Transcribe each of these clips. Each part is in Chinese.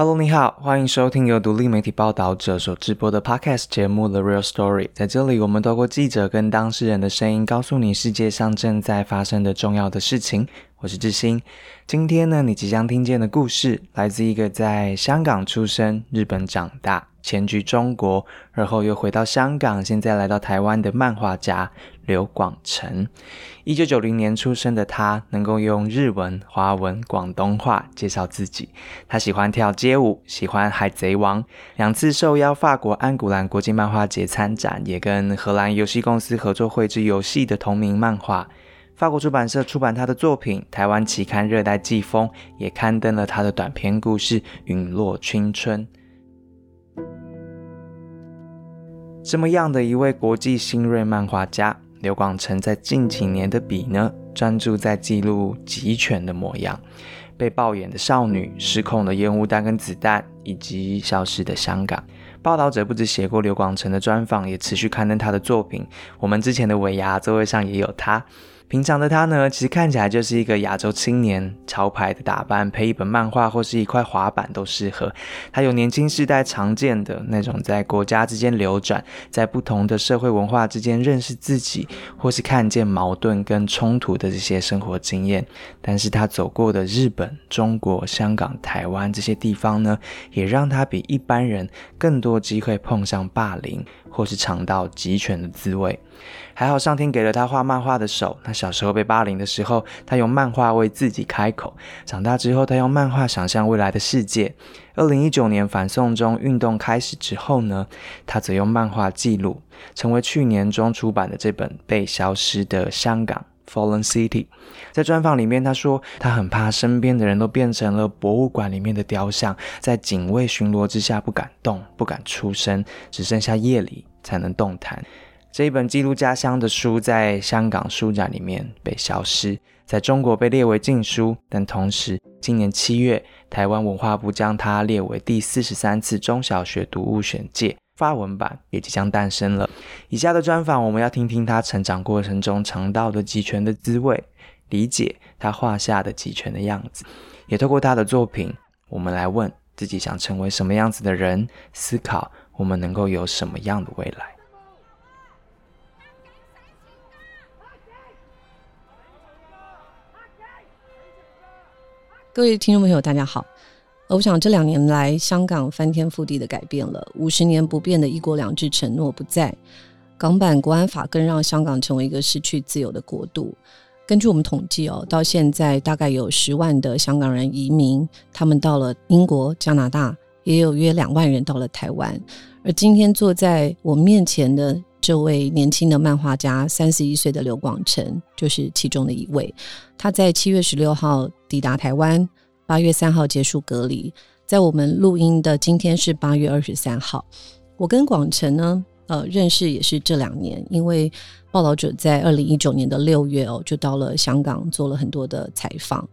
Hello，你好，欢迎收听由独立媒体报道者所直播的 Podcast 节目《The Real Story》。在这里，我们透过记者跟当事人的声音，告诉你世界上正在发生的重要的事情。我是志新。今天呢，你即将听见的故事，来自一个在香港出生、日本长大。迁居中国，而后又回到香港，现在来到台湾的漫画家刘广成。一九九零年出生的他，能够用日文、华文、广东话介绍自己。他喜欢跳街舞，喜欢《海贼王》，两次受邀法国安古兰国际漫画节参展，也跟荷兰游戏公司合作绘制游戏的同名漫画。法国出版社出版他的作品，台湾期刊《热带季风》也刊登了他的短篇故事《陨落青春》。这么样的一位国际新锐漫画家刘广成，在近几年的笔呢，专注在记录集权的模样，被暴眼的少女、失控的烟雾弹跟子弹，以及消失的香港。报道者不止写过刘广成的专访，也持续刊登他的作品。我们之前的尾牙座位上也有他。平常的他呢，其实看起来就是一个亚洲青年，潮牌的打扮，配一本漫画或是一块滑板都适合。他有年轻世代常见的那种在国家之间流转，在不同的社会文化之间认识自己，或是看见矛盾跟冲突的这些生活经验。但是他走过的日本、中国、香港、台湾这些地方呢，也让他比一般人更多机会碰上霸凌，或是尝到集权的滋味。还好上天给了他画漫画的手。他小时候被霸凌的时候，他用漫画为自己开口；长大之后，他用漫画想象未来的世界。二零一九年反送中运动开始之后呢，他则用漫画记录，成为去年中出版的这本《被消失的香港》（Fallen City）。在专访里面，他说他很怕身边的人都变成了博物馆里面的雕像，在警卫巡逻之下不敢动、不敢出声，只剩下夜里才能动弹。这一本记录家乡的书，在香港书展里面被消失，在中国被列为禁书。但同时，今年七月，台湾文化部将它列为第四十三次中小学读物选届，发文版也即将诞生了。以下的专访，我们要听听他成长过程中尝到的集权的滋味，理解他画下的集权的样子，也透过他的作品，我们来问自己想成为什么样子的人，思考我们能够有什么样的未来。各位听众朋友，大家好。我想这两年来，香港翻天覆地的改变了，五十年不变的一国两制承诺不在，港版国安法更让香港成为一个失去自由的国度。根据我们统计哦，到现在大概有十万的香港人移民，他们到了英国、加拿大，也有约两万人到了台湾。而今天坐在我面前的。这位年轻的漫画家，三十一岁的刘广成，就是其中的一位。他在七月十六号抵达台湾，八月三号结束隔离。在我们录音的今天是八月二十三号。我跟广成呢，呃，认识也是这两年，因为报道者在二零一九年的六月哦，就到了香港做了很多的采访。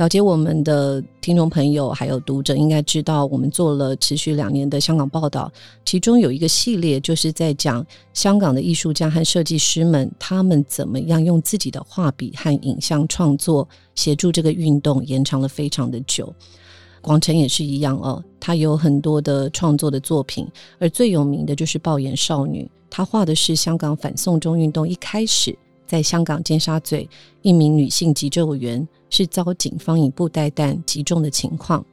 了解我们的听众朋友还有读者应该知道，我们做了持续两年的香港报道，其中有一个系列就是在讲香港的艺术家和设计师们，他们怎么样用自己的画笔和影像创作协助这个运动延长了非常的久。广成也是一样哦，他有很多的创作的作品，而最有名的就是《暴眼少女》，他画的是香港反送中运动一开始在香港尖沙咀一名女性急救员。是遭警方以布袋弹击中的情况，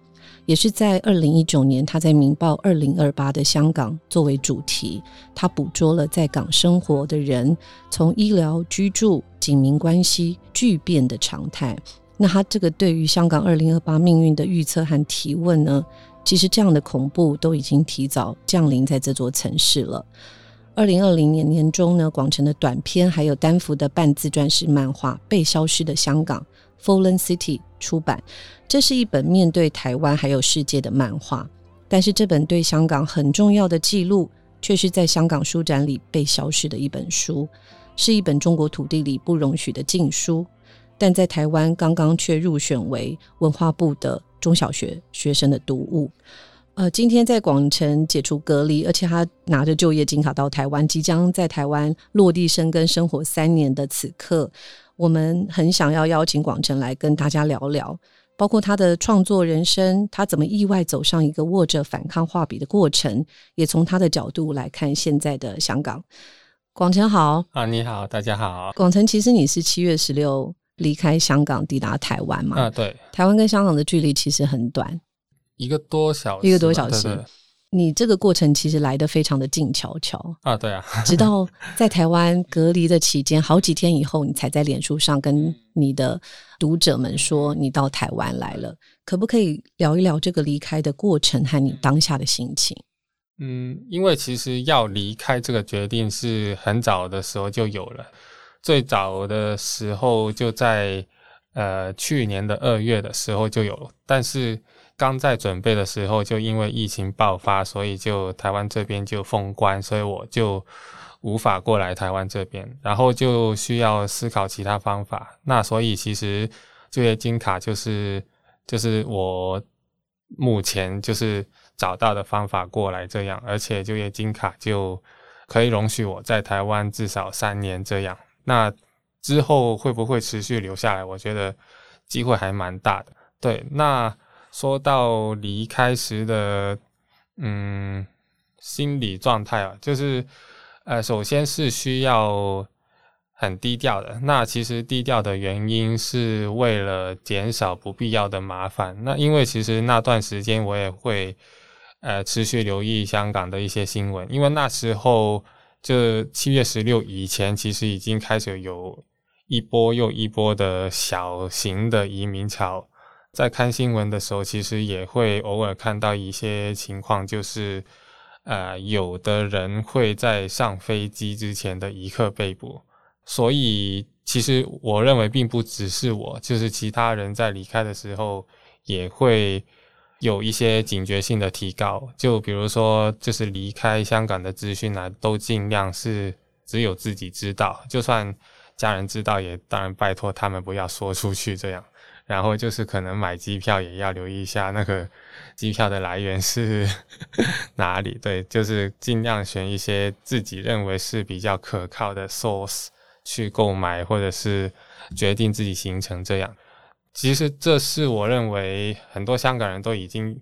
也是在二零一九年，他在《明报》二零二八的香港作为主题，他捕捉了在港生活的人从医疗、居住、警民关系巨变的常态。那他这个对于香港二零二八命运的预测和提问呢？其实这样的恐怖都已经提早降临在这座城市了。二零二零年年中呢，广城的短片还有单幅的半自传式漫画《被消失的香港》。Fallen City 出版，这是一本面对台湾还有世界的漫画，但是这本对香港很重要的记录，却是在香港书展里被消失的一本书，是一本中国土地里不容许的禁书，但在台湾刚刚却入选为文化部的中小学学生的读物。呃，今天在广城解除隔离，而且他拿着就业金卡到台湾，即将在台湾落地生根生活三年的此刻。我们很想要邀请广成来跟大家聊聊包括他的创作人生，他怎么意外走上一个握着反抗画笔的过程，也从他的角度来看现在的香港。广成好啊，你好，大家好。广成，其实你是七月十六离开香港抵达台湾嘛？啊，对。台湾跟香港的距离其实很短，一个多小时，一个多小时。你这个过程其实来的非常的静悄悄啊，对啊，直到在台湾隔离的期间，好几天以后，你才在脸书上跟你的读者们说你到台湾来了。可不可以聊一聊这个离开的过程和你当下的心情？嗯，因为其实要离开这个决定是很早的时候就有了，最早的时候就在呃去年的二月的时候就有，但是。刚在准备的时候，就因为疫情爆发，所以就台湾这边就封关，所以我就无法过来台湾这边，然后就需要思考其他方法。那所以其实就业金卡就是就是我目前就是找到的方法过来这样，而且就业金卡就可以容许我在台湾至少三年这样。那之后会不会持续留下来？我觉得机会还蛮大的。对，那。说到离开时的，嗯，心理状态啊，就是，呃，首先是需要很低调的。那其实低调的原因是为了减少不必要的麻烦。那因为其实那段时间我也会，呃，持续留意香港的一些新闻，因为那时候就七月十六以前，其实已经开始有一波又一波的小型的移民潮。在看新闻的时候，其实也会偶尔看到一些情况，就是，呃，有的人会在上飞机之前的一刻被捕。所以，其实我认为并不只是我，就是其他人在离开的时候也会有一些警觉性的提高。就比如说，就是离开香港的资讯呢，都尽量是只有自己知道，就算家人知道，也当然拜托他们不要说出去这样。然后就是可能买机票也要留意一下那个机票的来源是 哪里，对，就是尽量选一些自己认为是比较可靠的 source 去购买，或者是决定自己行程这样。其实这是我认为很多香港人都已经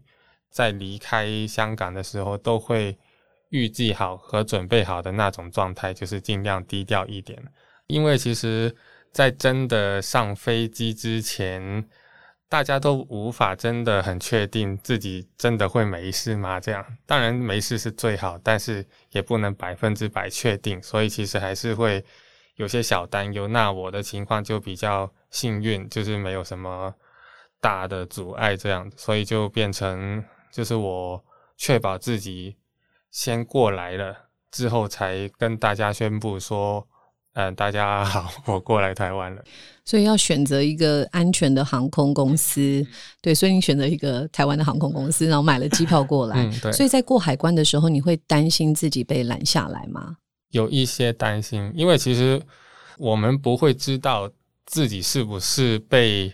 在离开香港的时候都会预计好和准备好的那种状态，就是尽量低调一点，因为其实。在真的上飞机之前，大家都无法真的很确定自己真的会没事吗？这样当然没事是最好，但是也不能百分之百确定，所以其实还是会有些小担忧。那我的情况就比较幸运，就是没有什么大的阻碍，这样，所以就变成就是我确保自己先过来了之后，才跟大家宣布说。嗯，大家好，我过来台湾了，所以要选择一个安全的航空公司，对，所以你选择一个台湾的航空公司，然后买了机票过来。对，所以在过海关的时候，你会担心自己被拦下来吗？有一些担心，因为其实我们不会知道自己是不是被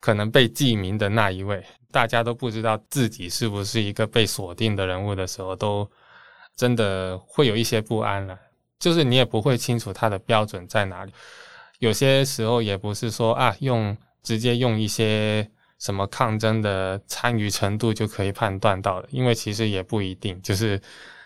可能被记名的那一位，大家都不知道自己是不是一个被锁定的人物的时候，都真的会有一些不安了。就是你也不会清楚它的标准在哪里，有些时候也不是说啊，用直接用一些什么抗争的参与程度就可以判断到的，因为其实也不一定，就是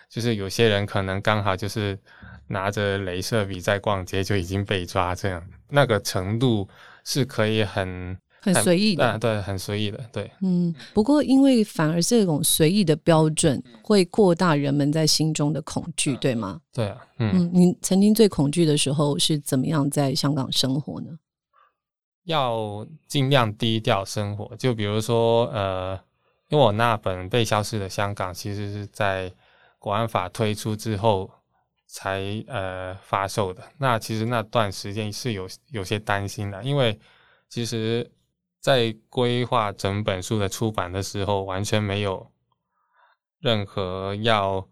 就是有些人可能刚好就是拿着镭射笔在逛街就已经被抓，这样那个程度是可以很。很随意的，对，很随意的，对。嗯，不过因为反而这种随意的标准会扩大人们在心中的恐惧，对吗？对啊，嗯，你曾经最恐惧的时候是怎么样在香港生活呢？要尽量低调生活，就比如说，呃，因为我那本被消失的香港，其实是在国安法推出之后才呃发售的。那其实那段时间是有有些担心的，因为其实。在规划整本书的出版的时候，完全没有任何要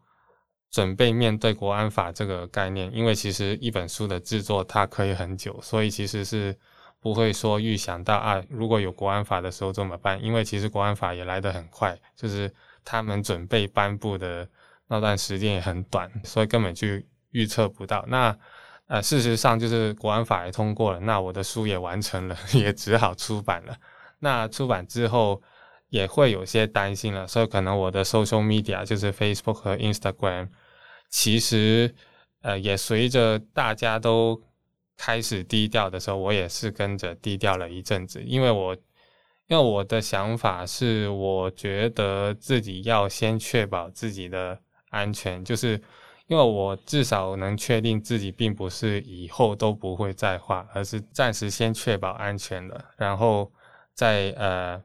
准备面对国安法这个概念，因为其实一本书的制作它可以很久，所以其实是不会说预想到啊，如果有国安法的时候怎么办？因为其实国安法也来得很快，就是他们准备颁布的那段时间也很短，所以根本就预测不到。那呃，事实上就是国安法也通过了，那我的书也完成了，也只好出版了。那出版之后也会有些担心了，所以可能我的 social media 就是 Facebook 和 Instagram，其实呃也随着大家都开始低调的时候，我也是跟着低调了一阵子，因为我因为我的想法是，我觉得自己要先确保自己的安全，就是因为我至少能确定自己并不是以后都不会再画，而是暂时先确保安全了，然后。在呃，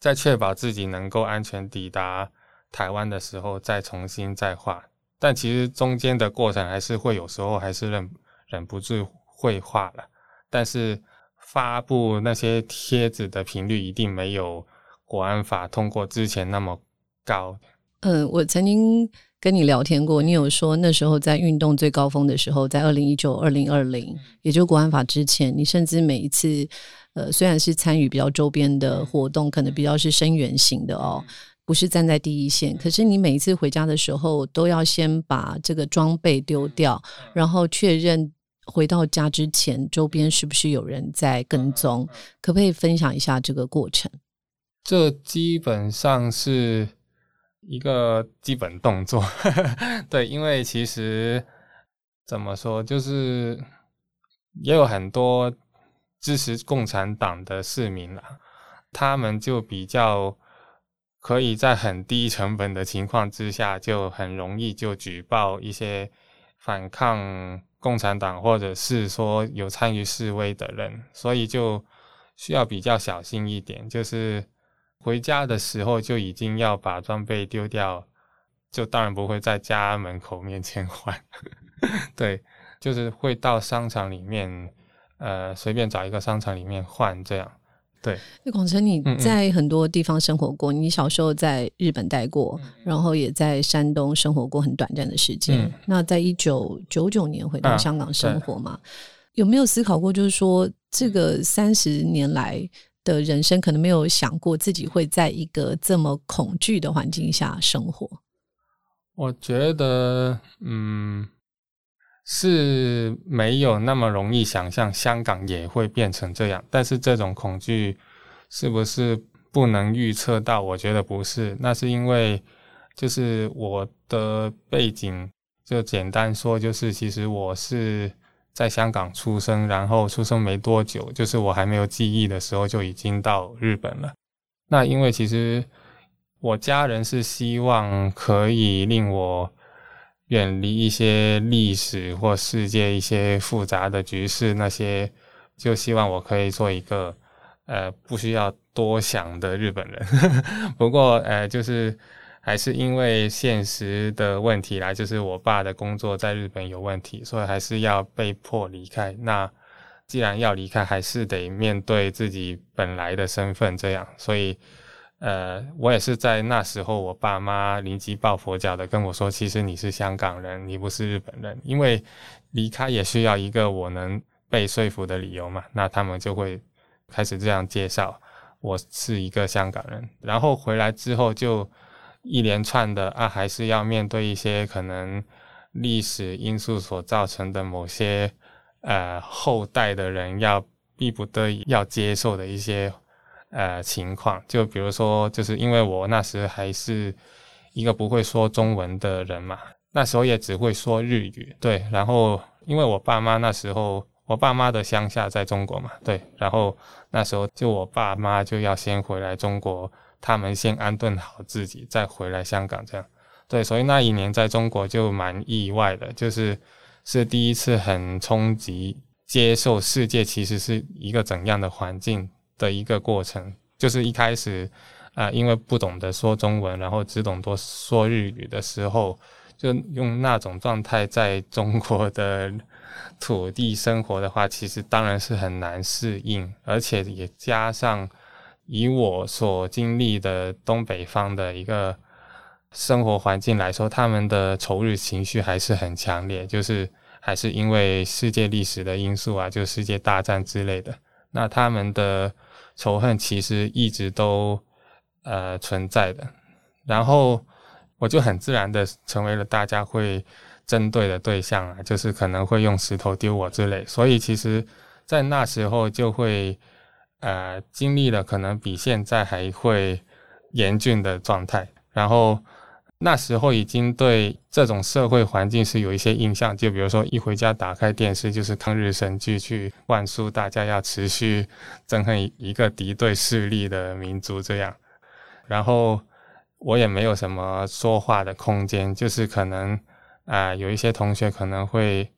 在确保自己能够安全抵达台湾的时候，再重新再画。但其实中间的过程还是会有时候还是忍忍不住会画了。但是发布那些帖子的频率一定没有国安法通过之前那么高。嗯，我曾经跟你聊天过，你有说那时候在运动最高峰的时候，在二零一九、二零二零，也就国安法之前，你甚至每一次。呃，虽然是参与比较周边的活动，可能比较是声援型的哦，不是站在第一线。可是你每一次回家的时候，都要先把这个装备丢掉，然后确认回到家之前，周边是不是有人在跟踪？可不可以分享一下这个过程？这基本上是一个基本动作，对，因为其实怎么说，就是也有很多。支持共产党的市民啦，他们就比较可以在很低成本的情况之下，就很容易就举报一些反抗共产党或者是说有参与示威的人，所以就需要比较小心一点。就是回家的时候就已经要把装备丢掉，就当然不会在家门口面前 换，对，就是会到商场里面。呃，随便找一个商场里面换这样，对。那广成，你在很多地方生活过，你小时候在日本待过，然后也在山东生活过很短暂的时间。那在一九九九年回到香港生活嘛？有没有思考过，就是说这个三十年来的人生，可能没有想过自己会在一个这么恐惧的环境下生活？我觉得，嗯。是没有那么容易想象香港也会变成这样，但是这种恐惧是不是不能预测到？我觉得不是，那是因为就是我的背景，就简单说，就是其实我是在香港出生，然后出生没多久，就是我还没有记忆的时候就已经到日本了。那因为其实我家人是希望可以令我。远离一些历史或世界一些复杂的局势，那些就希望我可以做一个呃不需要多想的日本人。不过呃，就是还是因为现实的问题来，就是我爸的工作在日本有问题，所以还是要被迫离开。那既然要离开，还是得面对自己本来的身份，这样，所以。呃，我也是在那时候，我爸妈临急抱佛脚的跟我说，其实你是香港人，你不是日本人，因为离开也需要一个我能被说服的理由嘛。那他们就会开始这样介绍，我是一个香港人。然后回来之后，就一连串的啊，还是要面对一些可能历史因素所造成的某些呃后代的人要逼不得已要接受的一些。呃，情况就比如说，就是因为我那时还是一个不会说中文的人嘛，那时候也只会说日语，对。然后因为我爸妈那时候，我爸妈的乡下在中国嘛，对。然后那时候就我爸妈就要先回来中国，他们先安顿好自己，再回来香港这样。对，所以那一年在中国就蛮意外的，就是是第一次很冲击，接受世界其实是一个怎样的环境。的一个过程，就是一开始，啊，因为不懂得说中文，然后只懂多说日语的时候，就用那种状态在中国的土地生活的话，其实当然是很难适应，而且也加上以我所经历的东北方的一个生活环境来说，他们的仇日情绪还是很强烈，就是还是因为世界历史的因素啊，就世界大战之类的，那他们的。仇恨其实一直都呃存在的，然后我就很自然的成为了大家会针对的对象啊，就是可能会用石头丢我之类，所以其实，在那时候就会呃经历了可能比现在还会严峻的状态，然后。那时候已经对这种社会环境是有一些印象，就比如说一回家打开电视就是抗日神剧，去灌输大家要持续憎恨一个敌对势力的民族这样。然后我也没有什么说话的空间，就是可能啊有一些同学可能会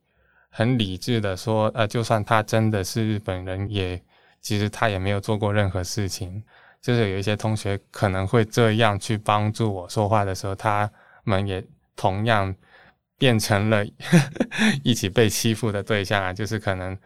很理智的说，呃，就算他真的是日本人，也其实他也没有做过任何事情。就是有一些同学可能会这样去帮助我说话的时候，他们也同样变成了 一起被欺负的对象啊，就是可能。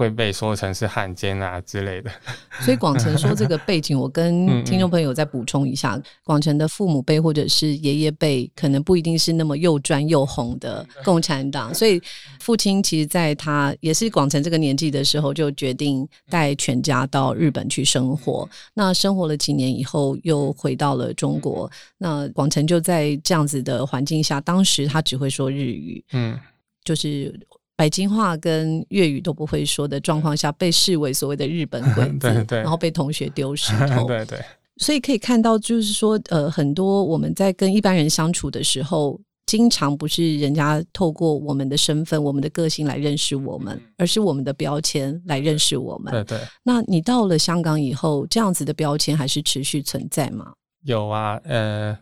会被说成是汉奸啊之类的，所以广成说这个背景，我跟听众朋友再补充一下：广成的父母辈或者是爷爷辈，可能不一定是那么又专又红的共产党，所以父亲其实在他也是广成这个年纪的时候，就决定带全家到日本去生活。那生活了几年以后，又回到了中国。那广成就在这样子的环境下，当时他只会说日语，嗯，就是。北京话跟粤语都不会说的状况下，被视为所谓的日本鬼 子，然后被同学丢石头。对对，所以可以看到，就是说，呃，很多我们在跟一般人相处的时候，经常不是人家透过我们的身份、我们的个性来认识我们，而是我们的标签来认识我们。对对。那你到了香港以后，这样子的标签还是持续存在吗？有啊，呃。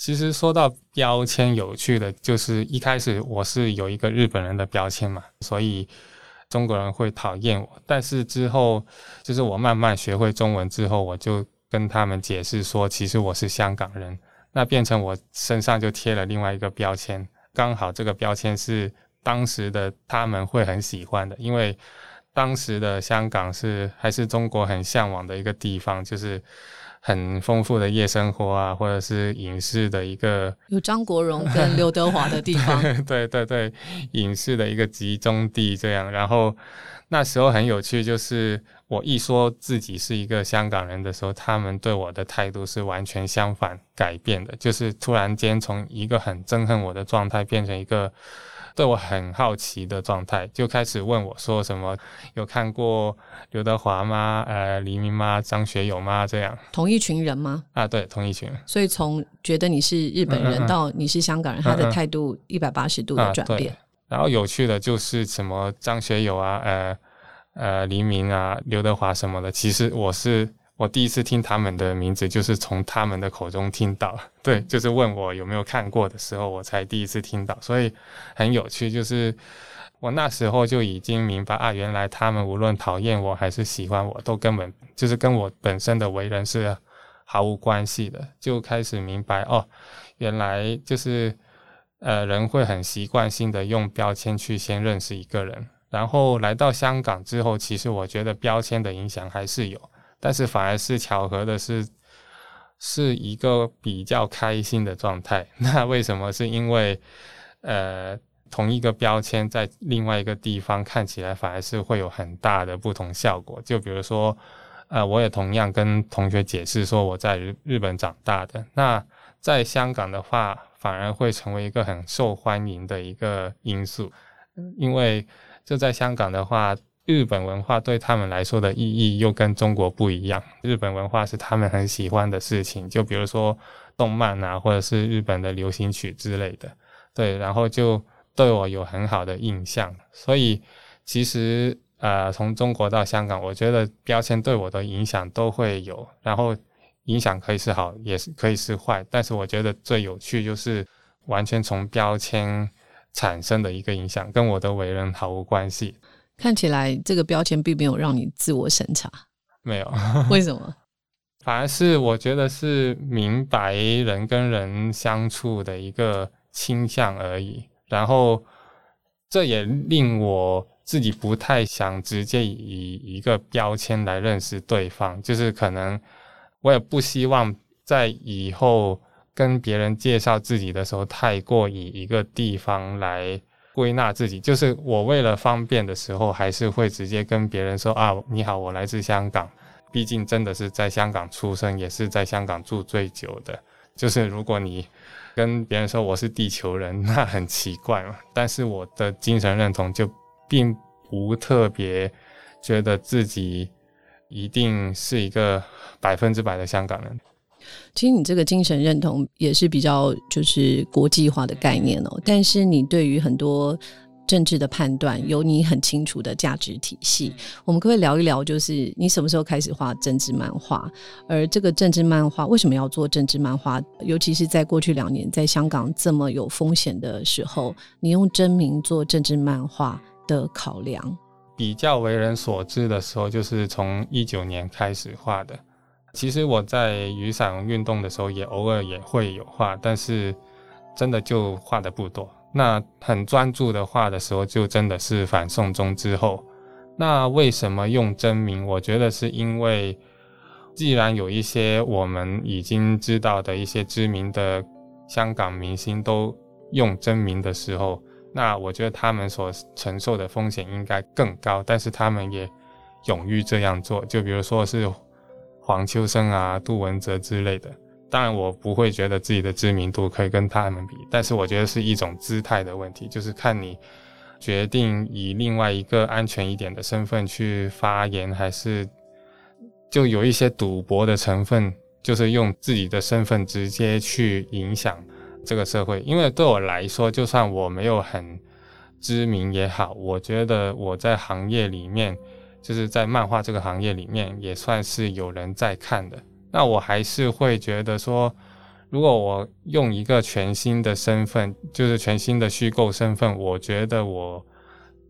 其实说到标签，有趣的就是一开始我是有一个日本人的标签嘛，所以中国人会讨厌我。但是之后，就是我慢慢学会中文之后，我就跟他们解释说，其实我是香港人，那变成我身上就贴了另外一个标签。刚好这个标签是当时的他们会很喜欢的，因为当时的香港是还是中国很向往的一个地方，就是。很丰富的夜生活啊，或者是影视的一个有张国荣跟刘德华的地方，对对对，影视的一个集中地这样。然后那时候很有趣，就是我一说自己是一个香港人的时候，他们对我的态度是完全相反改变的，就是突然间从一个很憎恨我的状态变成一个。对我很好奇的状态，就开始问我说什么有看过刘德华吗？呃，黎明吗？张学友吗？这样同一群人吗？啊，对，同一群人。所以从觉得你是日本人到你是香港人，他的态度一百八十度的转变。然后有趣的就是什么张学友啊，呃呃，黎明啊，刘德华什么的，其实我是。我第一次听他们的名字，就是从他们的口中听到。对，就是问我有没有看过的时候，我才第一次听到，所以很有趣。就是我那时候就已经明白啊，原来他们无论讨厌我还是喜欢我，都根本就是跟我本身的为人是毫无关系的。就开始明白哦，原来就是呃，人会很习惯性的用标签去先认识一个人，然后来到香港之后，其实我觉得标签的影响还是有。但是反而是巧合的是，是一个比较开心的状态。那为什么？是因为，呃，同一个标签在另外一个地方看起来反而是会有很大的不同效果。就比如说，呃，我也同样跟同学解释说我在日日本长大的。那在香港的话，反而会成为一个很受欢迎的一个因素，因为就在香港的话。日本文化对他们来说的意义又跟中国不一样。日本文化是他们很喜欢的事情，就比如说动漫啊，或者是日本的流行曲之类的。对，然后就对我有很好的印象。所以其实呃，从中国到香港，我觉得标签对我的影响都会有。然后影响可以是好，也是可以是坏。但是我觉得最有趣就是完全从标签产生的一个影响，跟我的为人毫无关系。看起来这个标签并没有让你自我审查，没有，为什么？反而是我觉得是明白人跟人相处的一个倾向而已。然后这也令我自己不太想直接以一个标签来认识对方，就是可能我也不希望在以后跟别人介绍自己的时候太过以一个地方来。归纳自己，就是我为了方便的时候，还是会直接跟别人说啊，你好，我来自香港。毕竟真的是在香港出生，也是在香港住最久的。就是如果你跟别人说我是地球人，那很奇怪嘛。但是我的精神认同就并不特别觉得自己一定是一个百分之百的香港人。其实你这个精神认同也是比较就是国际化的概念哦，但是你对于很多政治的判断有你很清楚的价值体系。我们可不可以聊一聊，就是你什么时候开始画政治漫画？而这个政治漫画为什么要做政治漫画？尤其是在过去两年在香港这么有风险的时候，你用真名做政治漫画的考量？比较为人所知的时候，就是从一九年开始画的。其实我在雨伞运动的时候，也偶尔也会有画，但是真的就画的不多。那很专注的画的时候，就真的是反送中之后。那为什么用真名？我觉得是因为，既然有一些我们已经知道的一些知名的香港明星都用真名的时候，那我觉得他们所承受的风险应该更高。但是他们也勇于这样做，就比如说是。黄秋生啊，杜文泽之类的，当然我不会觉得自己的知名度可以跟他们比，但是我觉得是一种姿态的问题，就是看你决定以另外一个安全一点的身份去发言，还是就有一些赌博的成分，就是用自己的身份直接去影响这个社会。因为对我来说，就算我没有很知名也好，我觉得我在行业里面。就是在漫画这个行业里面，也算是有人在看的。那我还是会觉得说，如果我用一个全新的身份，就是全新的虚构身份，我觉得我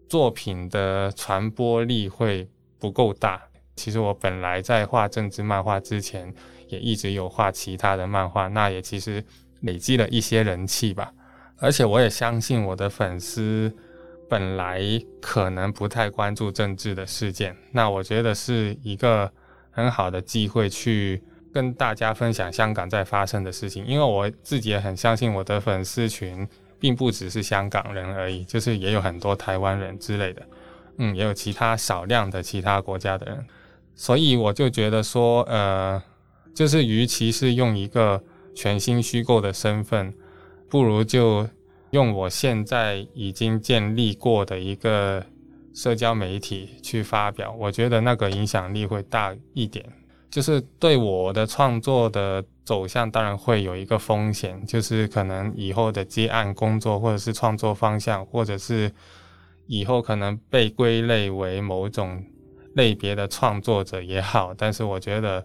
作品的传播力会不够大。其实我本来在画政治漫画之前，也一直有画其他的漫画，那也其实累积了一些人气吧。而且我也相信我的粉丝。本来可能不太关注政治的事件，那我觉得是一个很好的机会去跟大家分享香港在发生的事情。因为我自己也很相信我的粉丝群并不只是香港人而已，就是也有很多台湾人之类的，嗯，也有其他少量的其他国家的人。所以我就觉得说，呃，就是与其是用一个全新虚构的身份，不如就。用我现在已经建立过的一个社交媒体去发表，我觉得那个影响力会大一点。就是对我的创作的走向，当然会有一个风险，就是可能以后的接案工作，或者是创作方向，或者是以后可能被归类为某种类别的创作者也好。但是我觉得，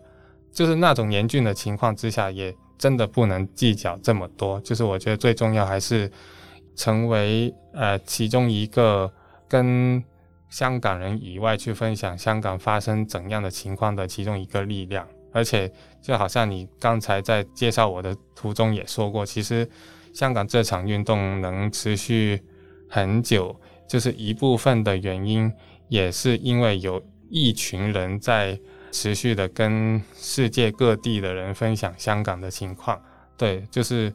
就是那种严峻的情况之下，也真的不能计较这么多。就是我觉得最重要还是。成为呃其中一个跟香港人以外去分享香港发生怎样的情况的其中一个力量，而且就好像你刚才在介绍我的途中也说过，其实香港这场运动能持续很久，就是一部分的原因，也是因为有一群人在持续的跟世界各地的人分享香港的情况，对，就是。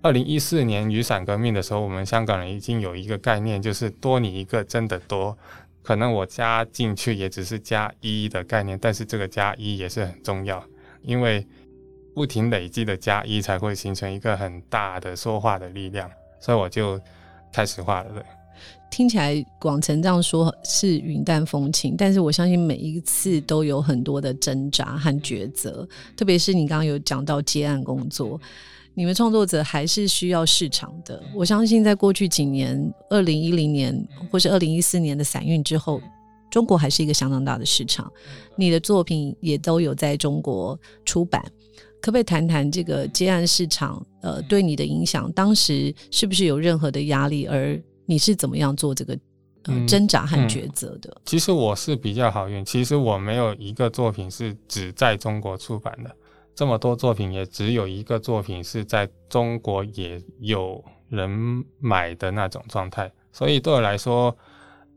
二零一四年雨伞革命的时候，我们香港人已经有一个概念，就是多你一个真的多。可能我加进去也只是加一的概念，但是这个加一也是很重要，因为不停累积的加一才会形成一个很大的说话的力量。所以我就开始画了。听起来广成这样说是云淡风轻，但是我相信每一次都有很多的挣扎和抉择，特别是你刚刚有讲到接案工作。你们创作者还是需要市场的。我相信，在过去几年，二零一零年或是二零一四年的散运之后，中国还是一个相当大的市场。你的作品也都有在中国出版，可不可以谈谈这个接案市场？呃，对你的影响，当时是不是有任何的压力？而你是怎么样做这个呃挣扎和抉择的？其实我是比较好运，其实我没有一个作品是只在中国出版的。这么多作品，也只有一个作品是在中国也有人买的那种状态，所以对我来说，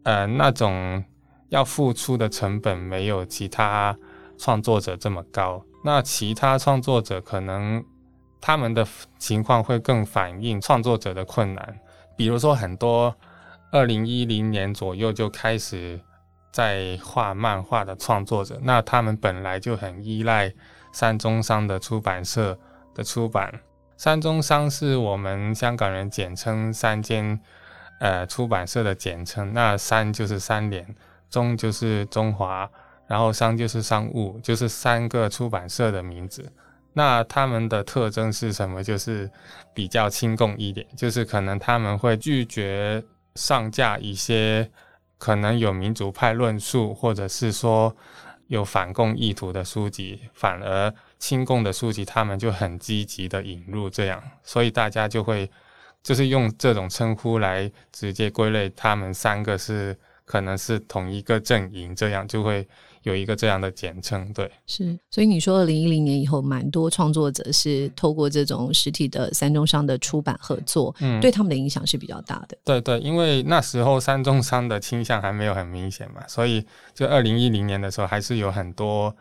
呃，那种要付出的成本没有其他创作者这么高。那其他创作者可能他们的情况会更反映创作者的困难，比如说很多二零一零年左右就开始在画漫画的创作者，那他们本来就很依赖。三中商的出版社的出版，三中商是我们香港人简称三间，呃，出版社的简称。那三就是三联，中就是中华，然后商就是商务，就是三个出版社的名字。那他们的特征是什么？就是比较亲共一点，就是可能他们会拒绝上架一些可能有民主派论述，或者是说有反共意图的书籍，反而亲共的书籍，他们就很积极的引入这样，所以大家就会就是用这种称呼来直接归类他们三个是可能是同一个阵营，这样就会。有一个这样的简称，对，是，所以你说二零一零年以后，蛮多创作者是透过这种实体的三中商的出版合作，嗯，对他们的影响是比较大的。对对，因为那时候三中商的倾向还没有很明显嘛，所以就二零一零年的时候，还是有很多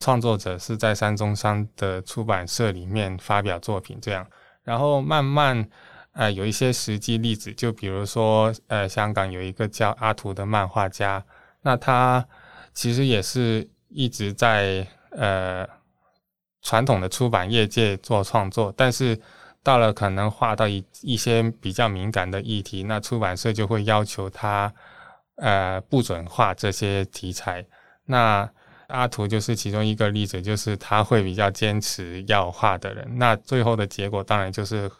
创作者是在三中商的出版社里面发表作品，这样，然后慢慢，呃，有一些实际例子，就比如说，呃，香港有一个叫阿图的漫画家，那他。其实也是一直在呃传统的出版业界做创作，但是到了可能画到一一些比较敏感的议题，那出版社就会要求他呃不准画这些题材。那阿图就是其中一个例子，就是他会比较坚持要画的人。那最后的结果当然就是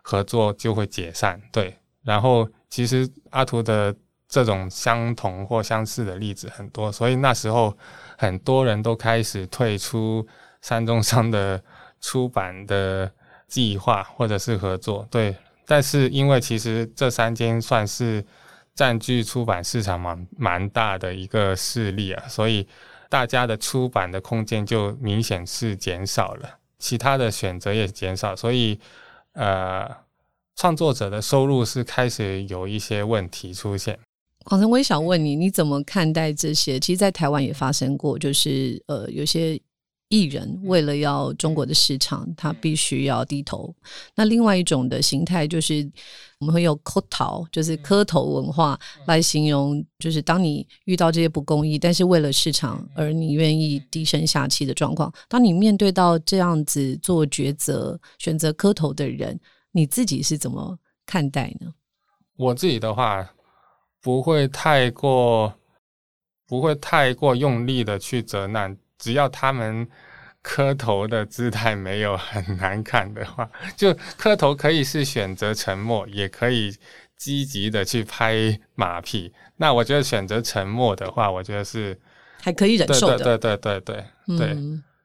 合作就会解散。对，然后其实阿图的。这种相同或相似的例子很多，所以那时候很多人都开始退出三中商的出版的计划或者是合作。对，但是因为其实这三间算是占据出版市场蛮蛮大的一个势力啊，所以大家的出版的空间就明显是减少了，其他的选择也减少，所以呃，创作者的收入是开始有一些问题出现。广成，我也想问你，你怎么看待这些？其实，在台湾也发生过，就是呃，有些艺人为了要中国的市场，他必须要低头。那另外一种的形态，就是我们会用“磕头”，就是磕头文化来形容，就是当你遇到这些不公义，但是为了市场而你愿意低声下气的状况。当你面对到这样子做抉择、选择磕头的人，你自己是怎么看待呢？我自己的话。不会太过，不会太过用力的去责难，只要他们磕头的姿态没有很难看的话，就磕头可以是选择沉默，也可以积极的去拍马屁。那我觉得选择沉默的话，我觉得是还可以忍受的。对对对对对对。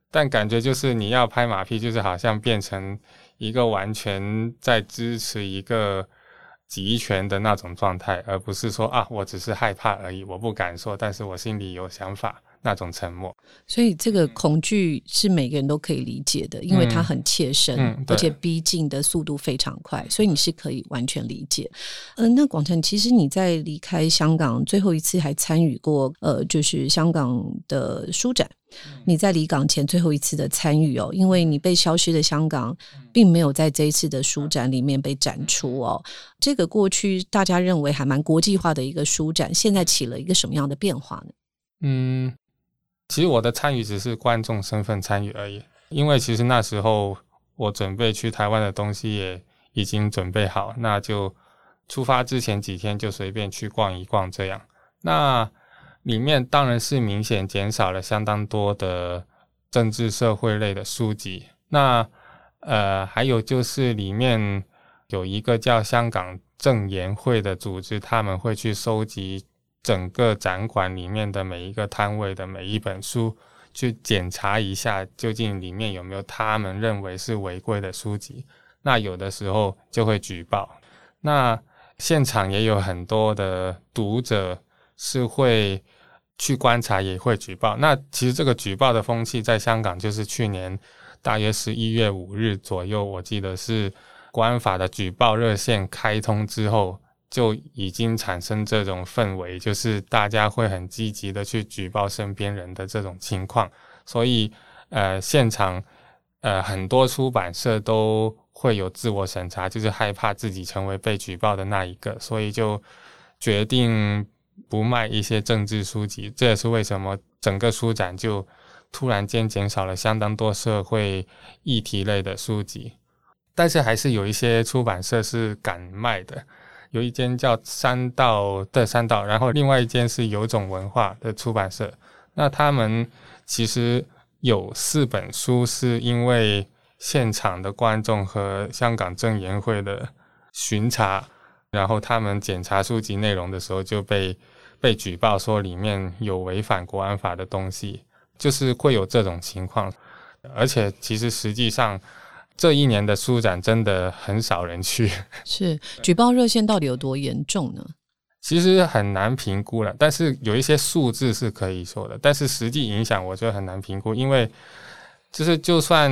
但感觉就是你要拍马屁，就是好像变成一个完全在支持一个。集权的那种状态，而不是说啊，我只是害怕而已，我不敢说，但是我心里有想法。那种沉默，所以这个恐惧是每个人都可以理解的，因为它很切身，而且逼近的速度非常快，所以你是可以完全理解。呃，那广成，其实你在离开香港最后一次还参与过，呃，就是香港的书展。你在离港前最后一次的参与哦，因为你被消失的香港，并没有在这一次的书展里面被展出哦。这个过去大家认为还蛮国际化的一个书展，现在起了一个什么样的变化呢？嗯。其实我的参与只是观众身份参与而已，因为其实那时候我准备去台湾的东西也已经准备好，那就出发之前几天就随便去逛一逛这样。那里面当然是明显减少了相当多的政治社会类的书籍。那呃，还有就是里面有一个叫香港政研会的组织，他们会去收集。整个展馆里面的每一个摊位的每一本书，去检查一下，究竟里面有没有他们认为是违规的书籍。那有的时候就会举报。那现场也有很多的读者是会去观察，也会举报。那其实这个举报的风气在香港，就是去年大约十一月五日左右，我记得是国安法的举报热线开通之后。就已经产生这种氛围，就是大家会很积极的去举报身边人的这种情况，所以呃，现场呃很多出版社都会有自我审查，就是害怕自己成为被举报的那一个，所以就决定不卖一些政治书籍。这也是为什么整个书展就突然间减少了相当多社会议题类的书籍，但是还是有一些出版社是敢卖的。有一间叫三道的三道，然后另外一间是有种文化的出版社，那他们其实有四本书是因为现场的观众和香港证言会的巡查，然后他们检查书籍内容的时候就被被举报说里面有违反国安法的东西，就是会有这种情况。而且其实实际上这一年的书展真的很少人去，是举报热线到底有多严重呢？其实很难评估了，但是有一些数字是可以说的，但是实际影响我觉得很难评估，因为就是就算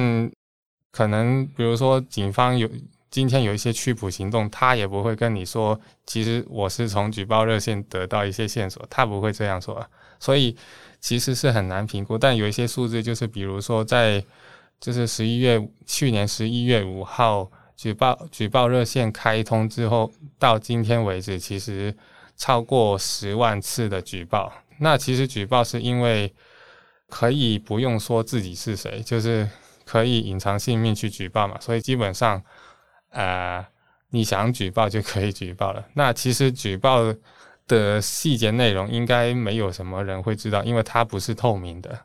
可能，比如说警方有今天有一些驱捕行动，他也不会跟你说，其实我是从举报热线得到一些线索，他不会这样说，所以其实是很难评估。但有一些数字就是，比如说在就是十一月去年十一月五号举报举报热线开通之后，到今天为止，其实。超过十万次的举报，那其实举报是因为可以不用说自己是谁，就是可以隐藏性命去举报嘛，所以基本上，呃，你想举报就可以举报了。那其实举报的细节内容应该没有什么人会知道，因为它不是透明的，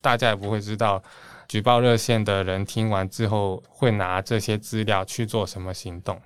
大家也不会知道举报热线的人听完之后会拿这些资料去做什么行动。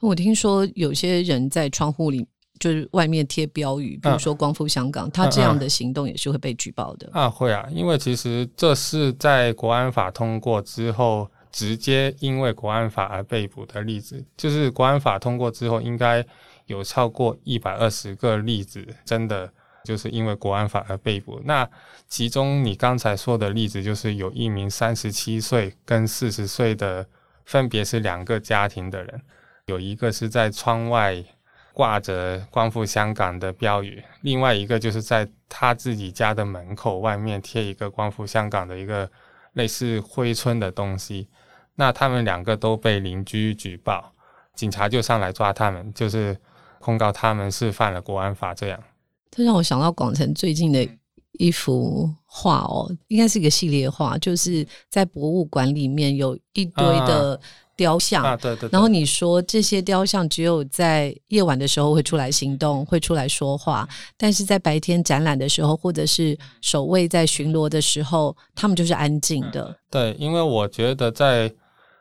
我听说有些人在窗户里。就是外面贴标语，比如说“光复香港”，他这样的行动也是会被举报的啊，会啊，因为其实这是在国安法通过之后，直接因为国安法而被捕的例子。就是国安法通过之后，应该有超过一百二十个例子，真的就是因为国安法而被捕。那其中你刚才说的例子，就是有一名三十七岁跟四十岁的，分别是两个家庭的人，有一个是在窗外。挂着“光复香港”的标语，另外一个就是在他自己家的门口外面贴一个“光复香港”的一个类似挥春的东西。那他们两个都被邻居举报，警察就上来抓他们，就是控告他们是犯了国安法。这样，这让我想到广城最近的一幅画哦，应该是一个系列画，就是在博物馆里面有一堆的。雕像啊，对对。然后你说这些雕像只有在夜晚的时候会出来行动，会出来说话，但是在白天展览的时候，或者是守卫在巡逻的时候，他们就是安静的。对，因为我觉得在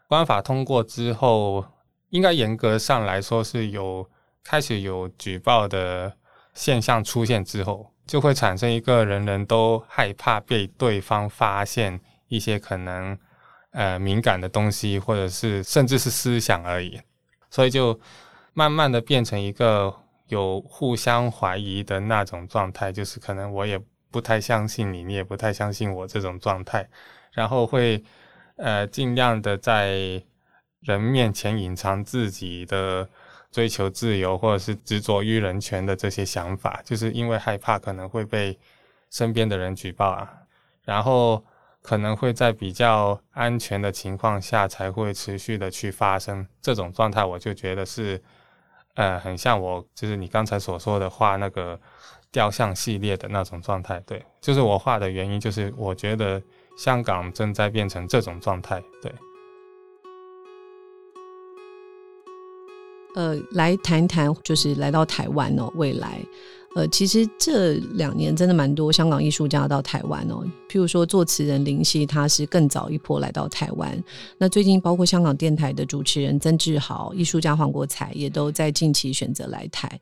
官法通过之后，应该严格上来说是有开始有举报的现象出现之后，就会产生一个人人都害怕被对方发现一些可能。呃，敏感的东西，或者是甚至是思想而已，所以就慢慢的变成一个有互相怀疑的那种状态，就是可能我也不太相信你，你也不太相信我这种状态，然后会呃尽量的在人面前隐藏自己的追求自由或者是执着于人权的这些想法，就是因为害怕可能会被身边的人举报啊，然后。可能会在比较安全的情况下才会持续的去发生这种状态，我就觉得是，呃，很像我就是你刚才所说的画那个雕像系列的那种状态。对，就是我画的原因，就是我觉得香港正在变成这种状态。对。呃，来谈一谈，就是来到台湾哦，未来。呃，其实这两年真的蛮多香港艺术家到台湾哦。譬如说，作词人林夕，他是更早一波来到台湾。那最近，包括香港电台的主持人曾志豪、艺术家黄国才，也都在近期选择来台。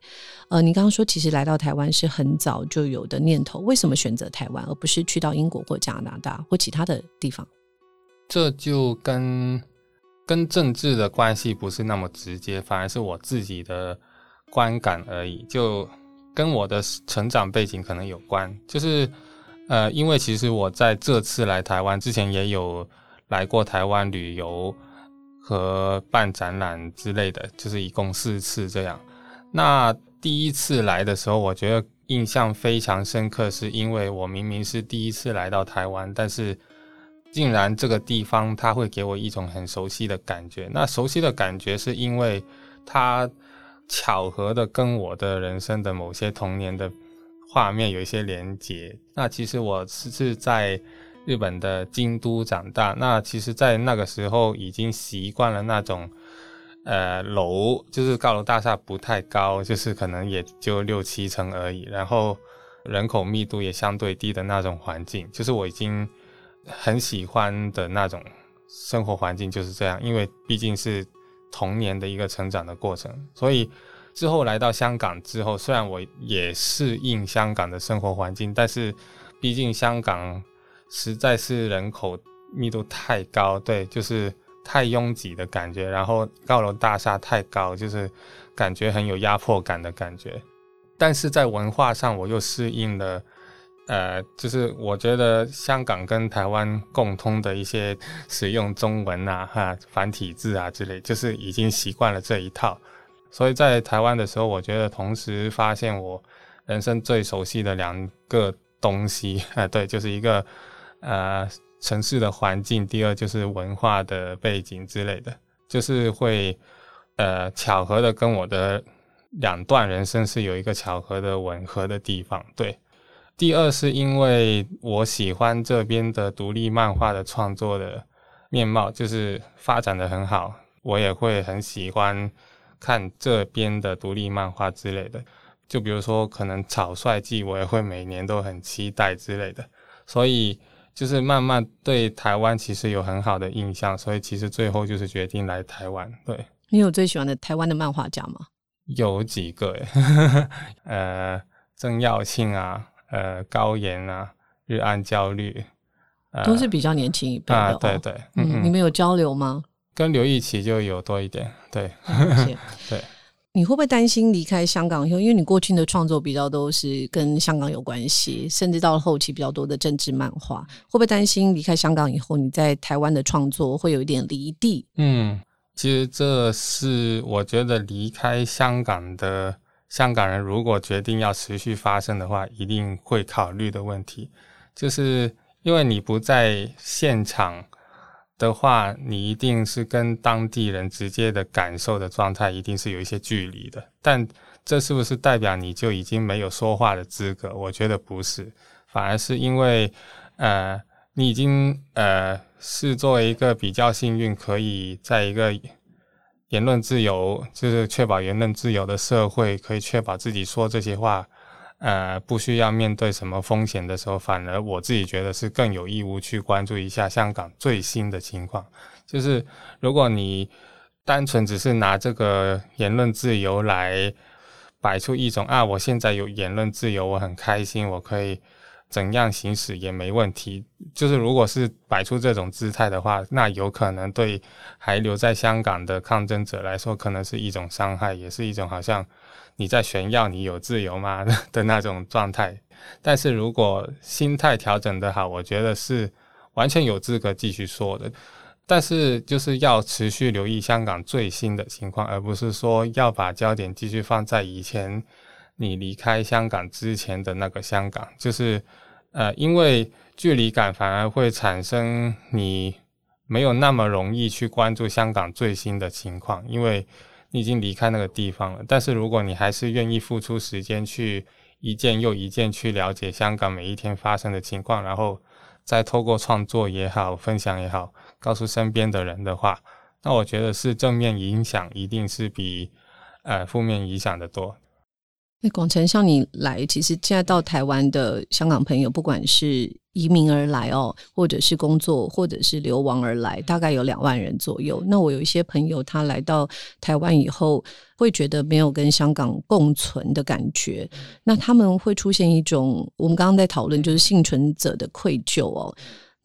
呃，你刚刚说，其实来到台湾是很早就有的念头，为什么选择台湾，而不是去到英国或加拿大或其他的地方？这就跟跟政治的关系不是那么直接，反而是我自己的观感而已。就跟我的成长背景可能有关，就是，呃，因为其实我在这次来台湾之前也有来过台湾旅游和办展览之类的，就是一共四次这样。那第一次来的时候，我觉得印象非常深刻，是因为我明明是第一次来到台湾，但是竟然这个地方它会给我一种很熟悉的感觉。那熟悉的感觉是因为它。巧合的跟我的人生的某些童年的画面有一些连结。那其实我是是在日本的京都长大。那其实，在那个时候已经习惯了那种，呃，楼就是高楼大厦不太高，就是可能也就六七层而已。然后人口密度也相对低的那种环境，就是我已经很喜欢的那种生活环境就是这样。因为毕竟是童年的一个成长的过程，所以之后来到香港之后，虽然我也适应香港的生活环境，但是毕竟香港实在是人口密度太高，对，就是太拥挤的感觉，然后高楼大厦太高，就是感觉很有压迫感的感觉。但是在文化上，我又适应了，呃，就是我觉得香港跟台湾共通的一些使用中文啊、哈繁体字啊之类，就是已经习惯了这一套。所以在台湾的时候，我觉得同时发现我人生最熟悉的两个东西啊，对，就是一个呃城市的环境，第二就是文化的背景之类的，就是会呃巧合的跟我的。两段人生是有一个巧合的吻合的地方，对。第二是因为我喜欢这边的独立漫画的创作的面貌，就是发展的很好，我也会很喜欢看这边的独立漫画之类的。就比如说可能草率季，我也会每年都很期待之类的。所以就是慢慢对台湾其实有很好的印象，所以其实最后就是决定来台湾。对你有最喜欢的台湾的漫画家吗？有几个，呃，曾耀庆啊，呃，高岩啊，日安焦虑，都是比较年轻一辈的。对对，嗯，你们有交流吗？跟刘奕奇就有多一点，对，对。你会不会担心离开香港以后，因为你过去的创作比较都是跟香港有关系，甚至到了后期比较多的政治漫画，会不会担心离开香港以后，你在台湾的创作会有一点离地？嗯。其实这是我觉得离开香港的香港人，如果决定要持续发生的话，一定会考虑的问题，就是因为你不在现场的话，你一定是跟当地人直接的感受的状态，一定是有一些距离的。但这是不是代表你就已经没有说话的资格？我觉得不是，反而是因为，呃。你已经呃是作为一个比较幸运，可以在一个言论自由，就是确保言论自由的社会，可以确保自己说这些话，呃，不需要面对什么风险的时候，反而我自己觉得是更有义务去关注一下香港最新的情况。就是如果你单纯只是拿这个言论自由来摆出一种啊，我现在有言论自由，我很开心，我可以。怎样行驶也没问题。就是如果是摆出这种姿态的话，那有可能对还留在香港的抗争者来说，可能是一种伤害，也是一种好像你在炫耀你有自由吗 的那种状态。但是如果心态调整的好，我觉得是完全有资格继续说的。但是就是要持续留意香港最新的情况，而不是说要把焦点继续放在以前。你离开香港之前的那个香港，就是，呃，因为距离感反而会产生你没有那么容易去关注香港最新的情况，因为你已经离开那个地方了。但是如果你还是愿意付出时间去一件又一件去了解香港每一天发生的情况，然后再透过创作也好、分享也好，告诉身边的人的话，那我觉得是正面影响一定是比呃负面影响的多。那广成，像你来，其实现在到台湾的香港朋友，不管是移民而来哦，或者是工作，或者是流亡而来，大概有两万人左右。那我有一些朋友，他来到台湾以后，会觉得没有跟香港共存的感觉，那他们会出现一种，我们刚刚在讨论，就是幸存者的愧疚哦。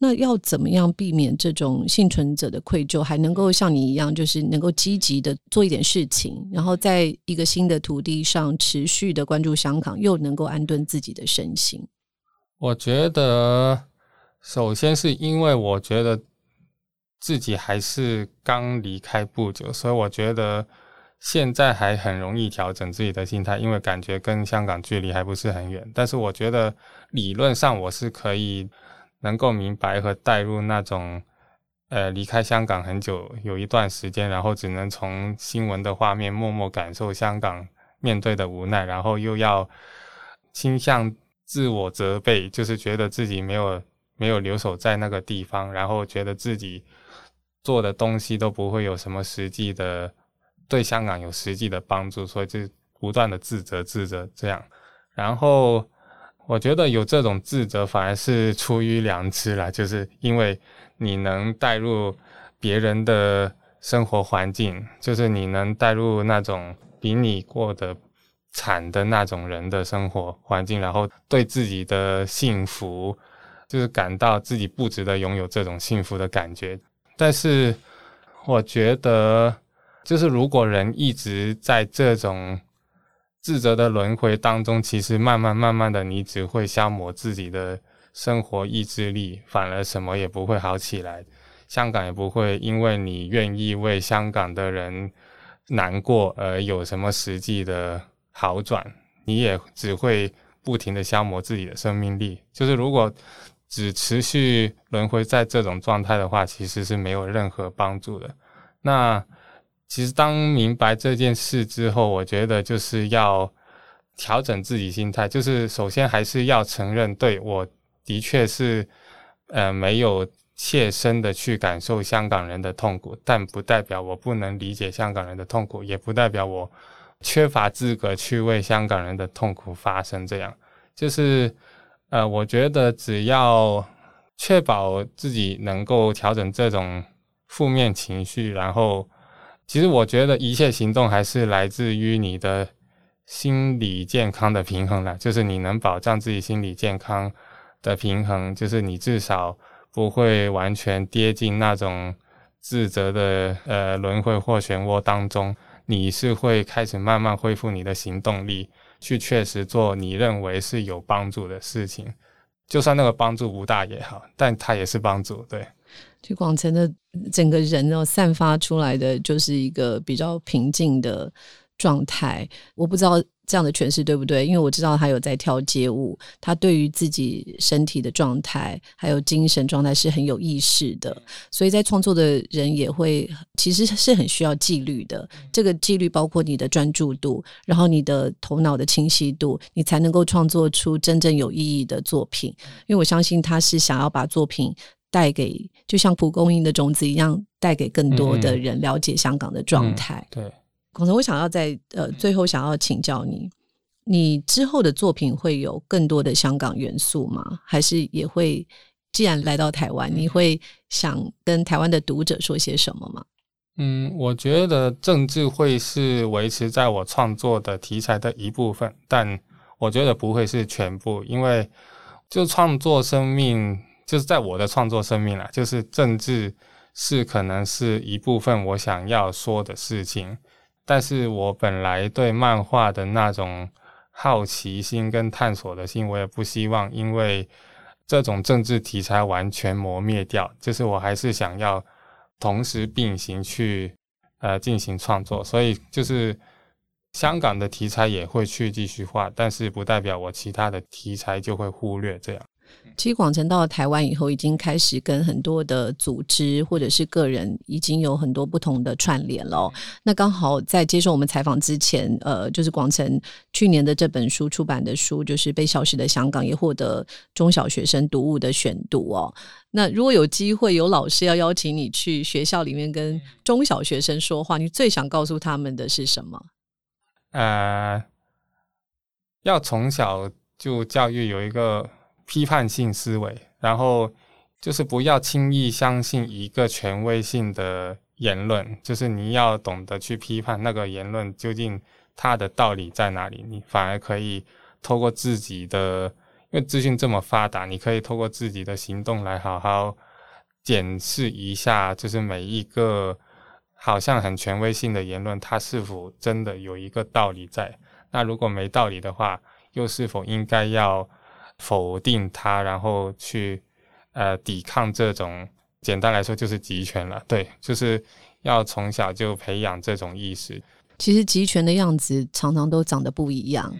那要怎么样避免这种幸存者的愧疚，还能够像你一样，就是能够积极的做一点事情，然后在一个新的土地上持续的关注香港，又能够安顿自己的身心？我觉得，首先是因为我觉得自己还是刚离开不久，所以我觉得现在还很容易调整自己的心态，因为感觉跟香港距离还不是很远。但是我觉得理论上我是可以。能够明白和带入那种，呃，离开香港很久有一段时间，然后只能从新闻的画面默默感受香港面对的无奈，然后又要倾向自我责备，就是觉得自己没有没有留守在那个地方，然后觉得自己做的东西都不会有什么实际的对香港有实际的帮助，所以就不断的自责自责这样，然后。我觉得有这种自责反而是出于良知啦，就是因为你能带入别人的生活环境，就是你能带入那种比你过得惨的那种人的生活环境，然后对自己的幸福，就是感到自己不值得拥有这种幸福的感觉。但是我觉得，就是如果人一直在这种。自责的轮回当中，其实慢慢慢慢的，你只会消磨自己的生活意志力，反而什么也不会好起来。香港也不会因为你愿意为香港的人难过而有什么实际的好转，你也只会不停的消磨自己的生命力。就是如果只持续轮回在这种状态的话，其实是没有任何帮助的。那。其实，当明白这件事之后，我觉得就是要调整自己心态。就是首先还是要承认，对我的确是，呃，没有切身的去感受香港人的痛苦，但不代表我不能理解香港人的痛苦，也不代表我缺乏资格去为香港人的痛苦发声。这样，就是，呃，我觉得只要确保自己能够调整这种负面情绪，然后。其实我觉得一切行动还是来自于你的心理健康的平衡了，就是你能保障自己心理健康的平衡，就是你至少不会完全跌进那种自责的呃轮回或漩涡当中，你是会开始慢慢恢复你的行动力，去确实做你认为是有帮助的事情，就算那个帮助不大也好，但它也是帮助，对。去广城的整个人呢，散发出来的就是一个比较平静的状态。我不知道这样的诠释对不对，因为我知道他有在跳街舞，他对于自己身体的状态还有精神状态是很有意识的。所以在创作的人也会其实是很需要纪律的。这个纪律包括你的专注度，然后你的头脑的清晰度，你才能够创作出真正有意义的作品。因为我相信他是想要把作品。带给就像蒲公英的种子一样，带给更多的人了解香港的状态。对，广成，我想要在呃最后想要请教你，你之后的作品会有更多的香港元素吗？还是也会既然来到台湾，你会想跟台湾的读者说些什么吗？嗯，我觉得政治会是维持在我创作的题材的一部分，但我觉得不会是全部，因为就创作生命。就是在我的创作生命啦，就是政治是可能是一部分我想要说的事情，但是我本来对漫画的那种好奇心跟探索的心，我也不希望因为这种政治题材完全磨灭掉。就是我还是想要同时并行去呃进行创作，所以就是香港的题材也会去继续画，但是不代表我其他的题材就会忽略这样。其实广成到了台湾以后，已经开始跟很多的组织或者是个人已经有很多不同的串联了。那刚好在接受我们采访之前，呃，就是广成去年的这本书出版的书，就是《被消失的香港》，也获得中小学生读物的选读哦。那如果有机会有老师要邀请你去学校里面跟中小学生说话，你最想告诉他们的是什么？呃，要从小就教育有一个。批判性思维，然后就是不要轻易相信一个权威性的言论，就是你要懂得去批判那个言论究竟它的道理在哪里。你反而可以透过自己的，因为资讯这么发达，你可以透过自己的行动来好好检视一下，就是每一个好像很权威性的言论，它是否真的有一个道理在？那如果没道理的话，又是否应该要？否定它，然后去呃抵抗这种，简单来说就是集权了。对，就是要从小就培养这种意识。其实集权的样子常常都长得不一样，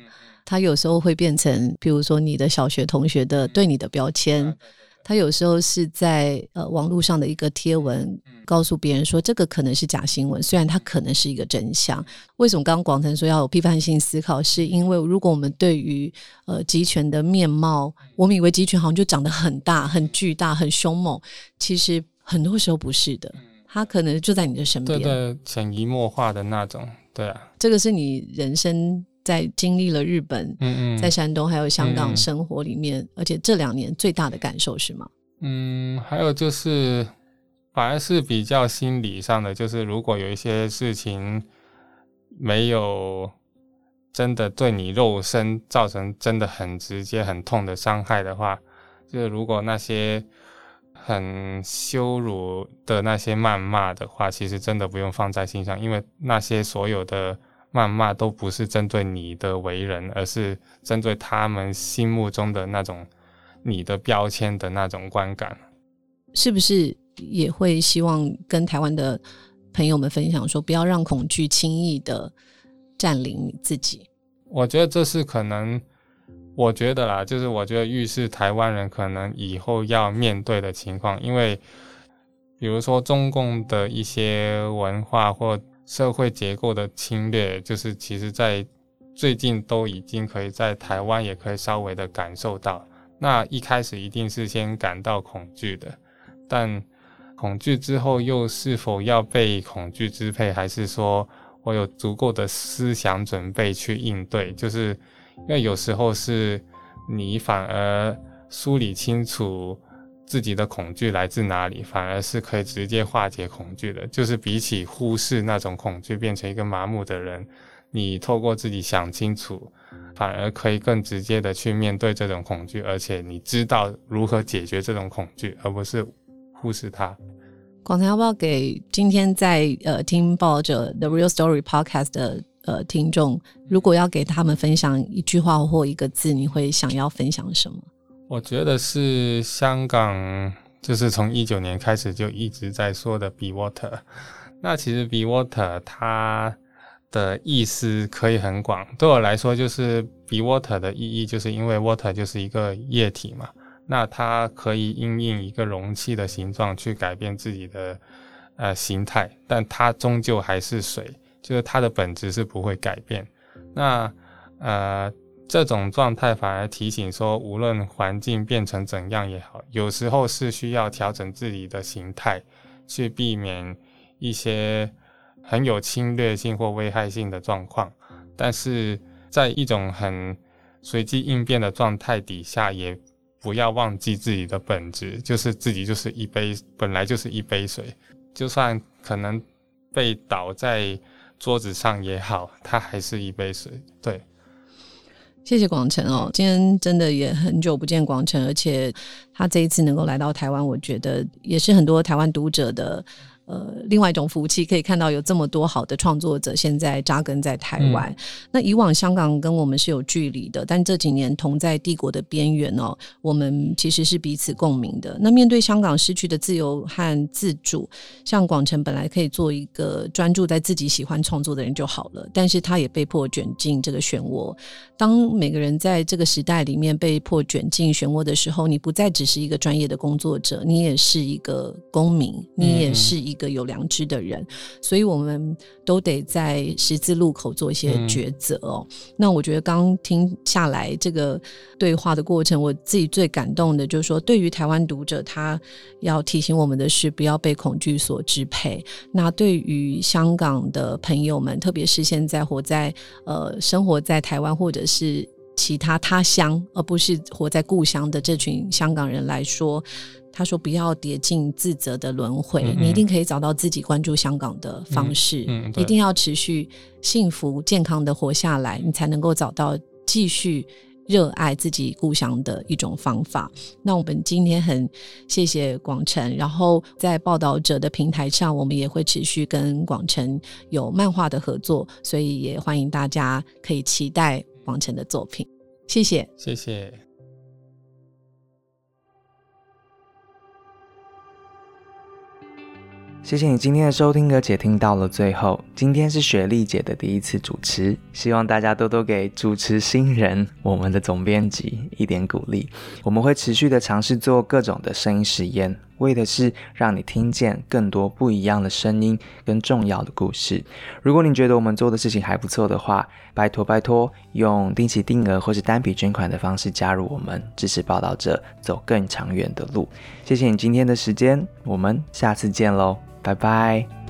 它有时候会变成，比如说你的小学同学的对你的标签。他有时候是在呃网络上的一个贴文，告诉别人说这个可能是假新闻，虽然它可能是一个真相。为什么刚刚广腾说要有批判性思考？是因为如果我们对于呃集权的面貌，我们以为集权好像就长得很大、很巨大、很凶猛，其实很多时候不是的，它可能就在你的身边，对对，潜移默化的那种，对啊，这个是你人生在经历了日本、嗯嗯，在山东还有香港嗯生活里面，而且这两年最大的感受是吗？嗯，还有就是，反而是比较心理上的，就是如果有一些事情没有真的对你肉身造成真的很直接、很痛的伤害的话，就是如果那些很羞辱的那些谩骂的话，其实真的不用放在心上，因为那些所有的谩骂都不是针对你的为人，而是针对他们心目中的那种你的标签的那种观感。是不是也会希望跟台湾的朋友们分享说，不要让恐惧轻易的占领你自己？我觉得这是可能，我觉得啦，就是我觉得预示台湾人可能以后要面对的情况，因为比如说中共的一些文化或社会结构的侵略，就是其实在最近都已经可以在台湾也可以稍微的感受到。那一开始一定是先感到恐惧的，但恐惧之后又是否要被恐惧支配，还是说我有足够的思想准备去应对？就是因为有时候是你反而梳理清楚自己的恐惧来自哪里，反而是可以直接化解恐惧的。就是比起忽视那种恐惧，变成一个麻木的人，你透过自己想清楚。反而可以更直接的去面对这种恐惧，而且你知道如何解决这种恐惧，而不是忽视它。广才要不要给今天在呃听报者 The Real Story Podcast 的呃听众，如果要给他们分享一句话或一个字，你会想要分享什么？我觉得是香港，就是从一九年开始就一直在说的 B water”。那其实 “be water” 它的意思可以很广，对我来说就是 B water 的意义，就是因为 water 就是一个液体嘛，那它可以因应一个容器的形状去改变自己的呃形态，但它终究还是水，就是它的本质是不会改变。那呃这种状态反而提醒说，无论环境变成怎样也好，有时候是需要调整自己的形态，去避免一些。很有侵略性或危害性的状况，但是在一种很随机应变的状态底下，也不要忘记自己的本质，就是自己就是一杯，本来就是一杯水，就算可能被倒在桌子上也好，它还是一杯水。对，谢谢广成哦，今天真的也很久不见广成，而且他这一次能够来到台湾，我觉得也是很多台湾读者的。呃，另外一种福气，可以看到有这么多好的创作者现在扎根在台湾。嗯、那以往香港跟我们是有距离的，但这几年同在帝国的边缘哦，我们其实是彼此共鸣的。那面对香港失去的自由和自主，像广成本来可以做一个专注在自己喜欢创作的人就好了，但是他也被迫卷进这个漩涡。当每个人在这个时代里面被迫卷进漩涡的时候，你不再只是一个专业的工作者，你也是一个公民，你也是一。一个有良知的人，所以我们都得在十字路口做一些抉择哦。嗯、那我觉得刚听下来这个对话的过程，我自己最感动的就是说，对于台湾读者，他要提醒我们的是，不要被恐惧所支配。那对于香港的朋友们，特别是现在活在呃生活在台湾或者是其他他乡，而不是活在故乡的这群香港人来说。他说：“不要跌进自责的轮回，嗯嗯你一定可以找到自己关注香港的方式。一定要持续幸福健康的活下来，你才能够找到继续热爱自己故乡的一种方法。那我们今天很谢谢广成，然后在报道者的平台上，我们也会持续跟广成有漫画的合作，所以也欢迎大家可以期待广成的作品。谢谢，谢谢。”谢谢你今天的收听，而且听到了最后。今天是雪莉姐的第一次主持，希望大家多多给主持新人我们的总编辑一点鼓励。我们会持续的尝试做各种的声音实验，为的是让你听见更多不一样的声音跟重要的故事。如果你觉得我们做的事情还不错的话，拜托拜托，用定期定额或是单笔捐款的方式加入我们，支持报道者走更长远的路。谢谢你今天的时间，我们下次见喽。拜拜。